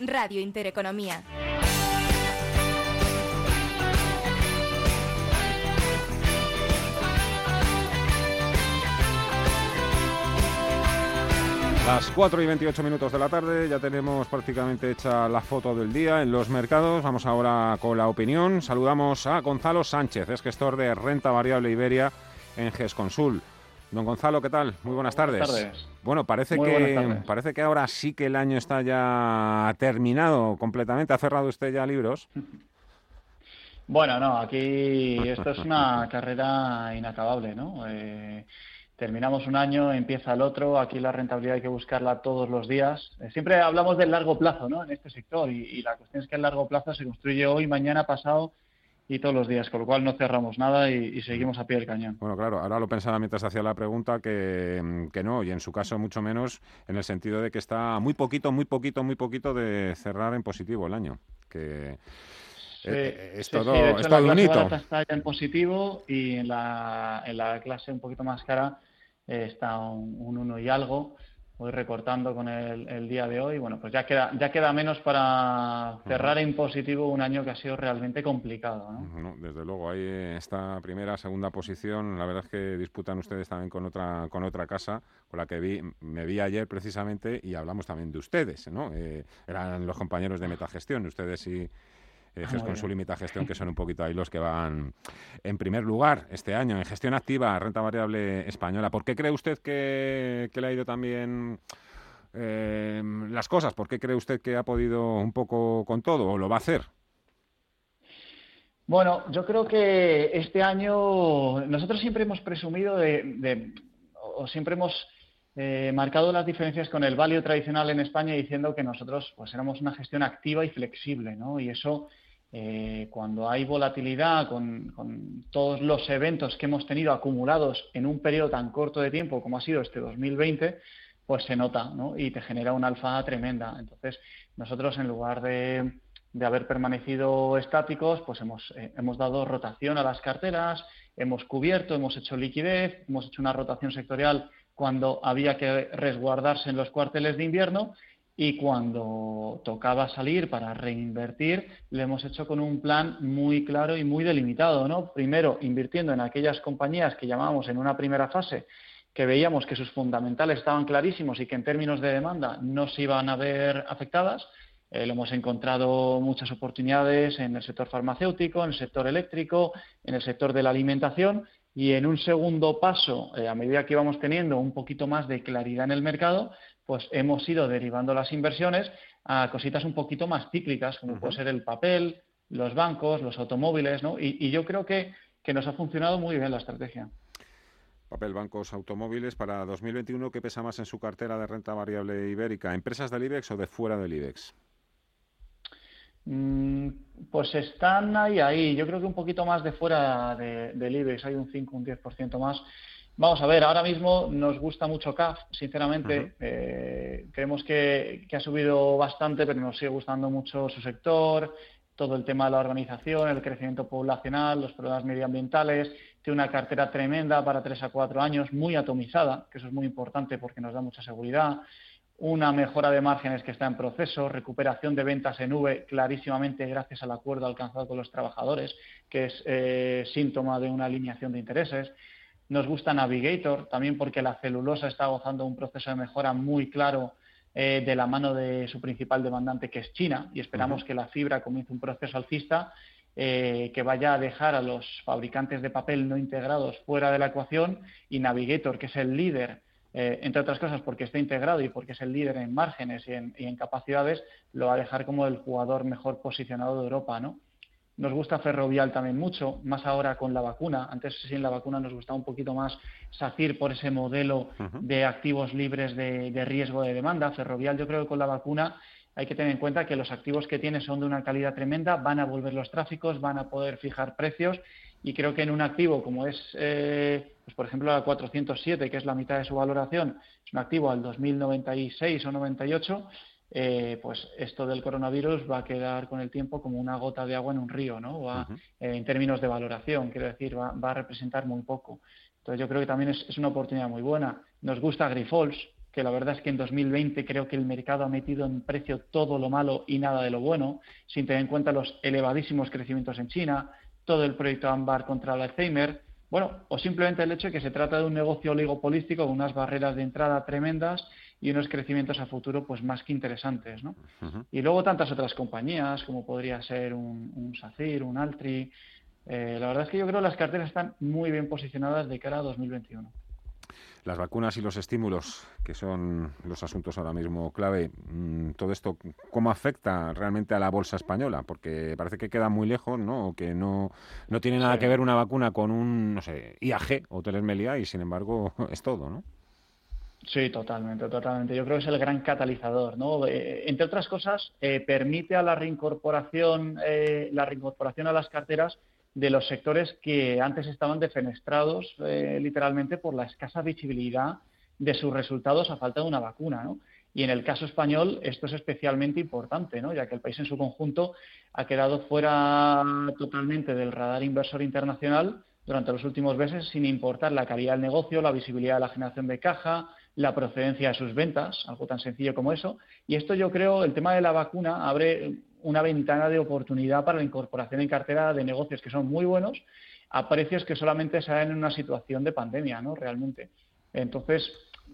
Radio Intereconomía. Las 4 y 28 minutos de la tarde, ya tenemos prácticamente hecha la foto del día en los mercados. Vamos ahora con la opinión. Saludamos a Gonzalo Sánchez, es gestor de renta variable Iberia en GESConsul. Don Gonzalo, ¿qué tal? Muy buenas tardes. Buenas tardes. Bueno, parece que, parece que ahora sí que el año está ya terminado completamente. ¿Ha cerrado usted ya libros? Bueno, no, aquí esto es una carrera inacabable, ¿no? Eh, terminamos un año, empieza el otro, aquí la rentabilidad hay que buscarla todos los días. Eh, siempre hablamos del largo plazo ¿no? en este sector y, la cuestión es que el largo plazo se construye hoy, mañana, pasado y todos los días, con lo cual no cerramos nada y, seguimos a pie del cañón. Bueno, claro, ahora lo pensaba mientras hacía la pregunta que, que, no, y en su caso mucho menos, en el sentido de que está muy poquito, muy poquito, muy poquito de cerrar en positivo el año. Que eh, es todo, es todo un hito. Está en positivo y en la, en la clase un poquito más cara eh, está un, un 1 y algo. Voy recortando con el, día de hoy. Bueno, pues ya queda, ya queda menos para cerrar en positivo un año que ha sido realmente complicado. ¿no? desde luego, ahí esta primera, segunda posición, la verdad es que disputan ustedes también con otra, con otra casa, con la que vi, me vi ayer precisamente y hablamos también de ustedes, ¿no? Eh, eran los compañeros de Metagestión, ustedes y eh, ah, con su limita gestión, que son un poquito ahí los que van en primer lugar este año en gestión activa, renta variable española. ¿Por qué cree usted que, le ha ido también eh, las cosas? ¿Por qué cree usted que ha podido un poco con todo o lo va a hacer? Bueno, yo creo que este año nosotros siempre hemos presumido de, o siempre hemos eh, marcado las diferencias con el value tradicional en España diciendo que nosotros pues éramos una gestión activa y flexible, ¿no? Y eso eh, cuando hay volatilidad con, todos los eventos que hemos tenido acumulados en un periodo tan corto de tiempo como ha sido este 2020, pues se nota ¿no? y te genera una alfa tremenda. Entonces, nosotros en lugar de, haber permanecido estáticos, pues hemos, eh, hemos dado rotación a las carteras, hemos cubierto, hemos hecho liquidez, hemos hecho una rotación sectorial cuando había que resguardarse en los cuarteles de invierno y cuando tocaba salir para reinvertir, lo hemos hecho con un plan muy claro y muy delimitado, ¿no? Primero, invirtiendo en aquellas compañías que llamamos en una primera fase, que veíamos que sus fundamentales estaban clarísimos y que en términos de demanda no se iban a ver afectadas. Eh, lo hemos encontrado muchas oportunidades en el sector farmacéutico, en el sector eléctrico, en el sector de la alimentación y en un segundo paso, eh, a medida que íbamos teniendo un poquito más de claridad en el mercado, pues hemos ido derivando las inversiones a cositas un poquito más cíclicas, como puede ser el papel, los bancos, los automóviles, ¿no? Y, yo creo que, nos ha funcionado muy bien la estrategia. Papel, bancos, automóviles. Para 2021, ¿qué pesa más en su cartera de renta variable ibérica? ¿Empresas del IBEX o de fuera del IBEX? Mm, pues están ahí, ahí. Yo creo que un poquito más de fuera del IBEX, hay un 5, un 10% más. Vamos a ver, ahora mismo nos gusta mucho CAF, sinceramente. Eh, creemos que, ha subido bastante, pero nos sigue gustando mucho su sector, todo el tema de la organización, el crecimiento poblacional, los problemas medioambientales. Tiene una cartera tremenda para tres a cuatro años, muy atomizada, que eso es muy importante porque nos da mucha seguridad. Una mejora de márgenes que está en proceso, recuperación de ventas en V clarísimamente gracias al acuerdo alcanzado con los trabajadores, que es eh, síntoma de una alineación de intereses. Nos gusta Navigator también porque la celulosa está gozando un proceso de mejora muy claro eh, de la mano de su principal demandante, que es China, y esperamos que la fibra comience un proceso alcista eh, que vaya a dejar a los fabricantes de papel no integrados fuera de la ecuación y Navigator, que es el líder, eh, entre otras cosas porque está integrado y porque es el líder en márgenes y en, y en, capacidades, lo va a dejar como el jugador mejor posicionado de Europa, ¿no? Nos gusta Ferrovial también mucho, más ahora con la vacuna. Antes sin la vacuna nos gustaba un poquito más SACIR por ese modelo de activos libres de, riesgo de demanda. Ferrovial yo creo que con la vacuna hay que tener en cuenta que los activos que tiene son de una calidad tremenda, van a volver los tráficos, van a poder fijar precios y creo que en un activo como es, eh, pues por ejemplo, la 407, que es la mitad de su valoración, es un activo al 2096 o 98, eh, pues esto del coronavirus va a quedar con el tiempo como una gota de agua en un río, ¿no? Va, eh, en términos de valoración, quiero decir, va, a representar muy poco. Entonces yo creo que también es, una oportunidad muy buena. Nos gusta Grifols, que la verdad es que en 2020 creo que el mercado ha metido en precio todo lo malo y nada de lo bueno, sin tener en cuenta los elevadísimos crecimientos en China, todo el proyecto AMBAR contra el Alzheimer, bueno, o simplemente el hecho de que se trata de un negocio oligopolístico con unas barreras de entrada tremendas y unos crecimientos a futuro pues más que interesantes, ¿no? Y luego tantas otras compañías como podría ser un, un SACIR, un Altri. Eh, la verdad es que yo creo que las carteras están muy bien posicionadas de cara a 2021 las vacunas y los estímulos, que son los asuntos ahora mismo clave, mm, todo esto, ¿cómo afecta realmente a la bolsa española? Porque parece que queda muy lejos, ¿no? O que no, no tiene nada que ver una vacuna con un, no sé, IAG o Melia y sin embargo es todo, ¿no? Sí, totalmente, totalmente. Yo creo que es el gran catalizador, ¿no? Eh, entre otras cosas, eh, permite a la reincorporación, eh, la reincorporación a las carteras de los sectores que antes estaban defenestrados literalmente por la escasa visibilidad de sus resultados a falta de una vacuna, ¿no? Y en el caso español esto es especialmente importante, ¿no? ya que el país en su conjunto ha quedado fuera totalmente del radar inversor internacional durante los últimos meses, sin importar la calidad del negocio, la visibilidad de la generación de caja, la procedencia de sus ventas, algo tan sencillo como eso. Y esto yo creo, el tema de la vacuna abre una ventana de oportunidad para la incorporación en cartera de negocios que son muy buenos a precios que solamente se dan en una situación de pandemia, ¿no? Realmente. Entonces,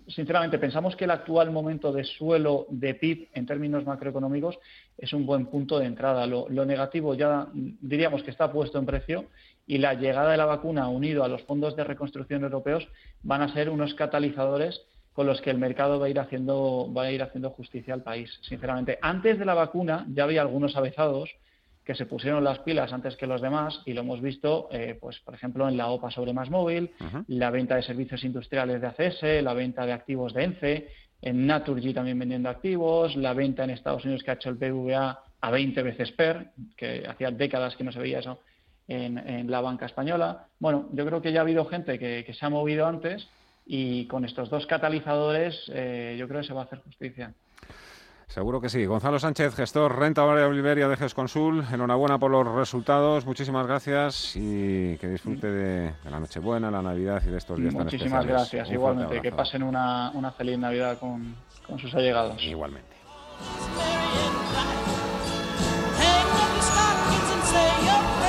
sinceramente, pensamos que el actual momento de suelo de PIB en términos macroeconómicos es un buen punto de entrada. Lo, lo, negativo ya diríamos que está puesto en precio y la llegada de la vacuna unido a los fondos de reconstrucción europeos van a ser unos catalizadores con los que el mercado va a ir haciendo, va a ir haciendo justicia al país, sinceramente. Antes de la vacuna ya había algunos avezados que se pusieron las pilas antes que los demás y lo hemos visto, eh, pues por ejemplo, en la OPA sobre más móvil, la venta de servicios industriales de ACS, la venta de activos de ENCE, en Naturgy también vendiendo activos, la venta en Estados Unidos que ha hecho el BVA a 20 veces PER, que hacía décadas que no se veía eso en, la banca española. Bueno, yo creo que ya ha habido gente que se ha movido antes y con estos dos catalizadores eh, yo creo que se va a hacer justicia. Seguro que sí. Gonzalo Sánchez, gestor renta variable Iberia de GESConsul. Enhorabuena por los resultados. Muchísimas gracias y que disfrute de, la Nochebuena, la Navidad y de estos días tan especiales. Muchísimas gracias. Igualmente. Que pasen una, una feliz Navidad con, con sus allegados. Igualmente.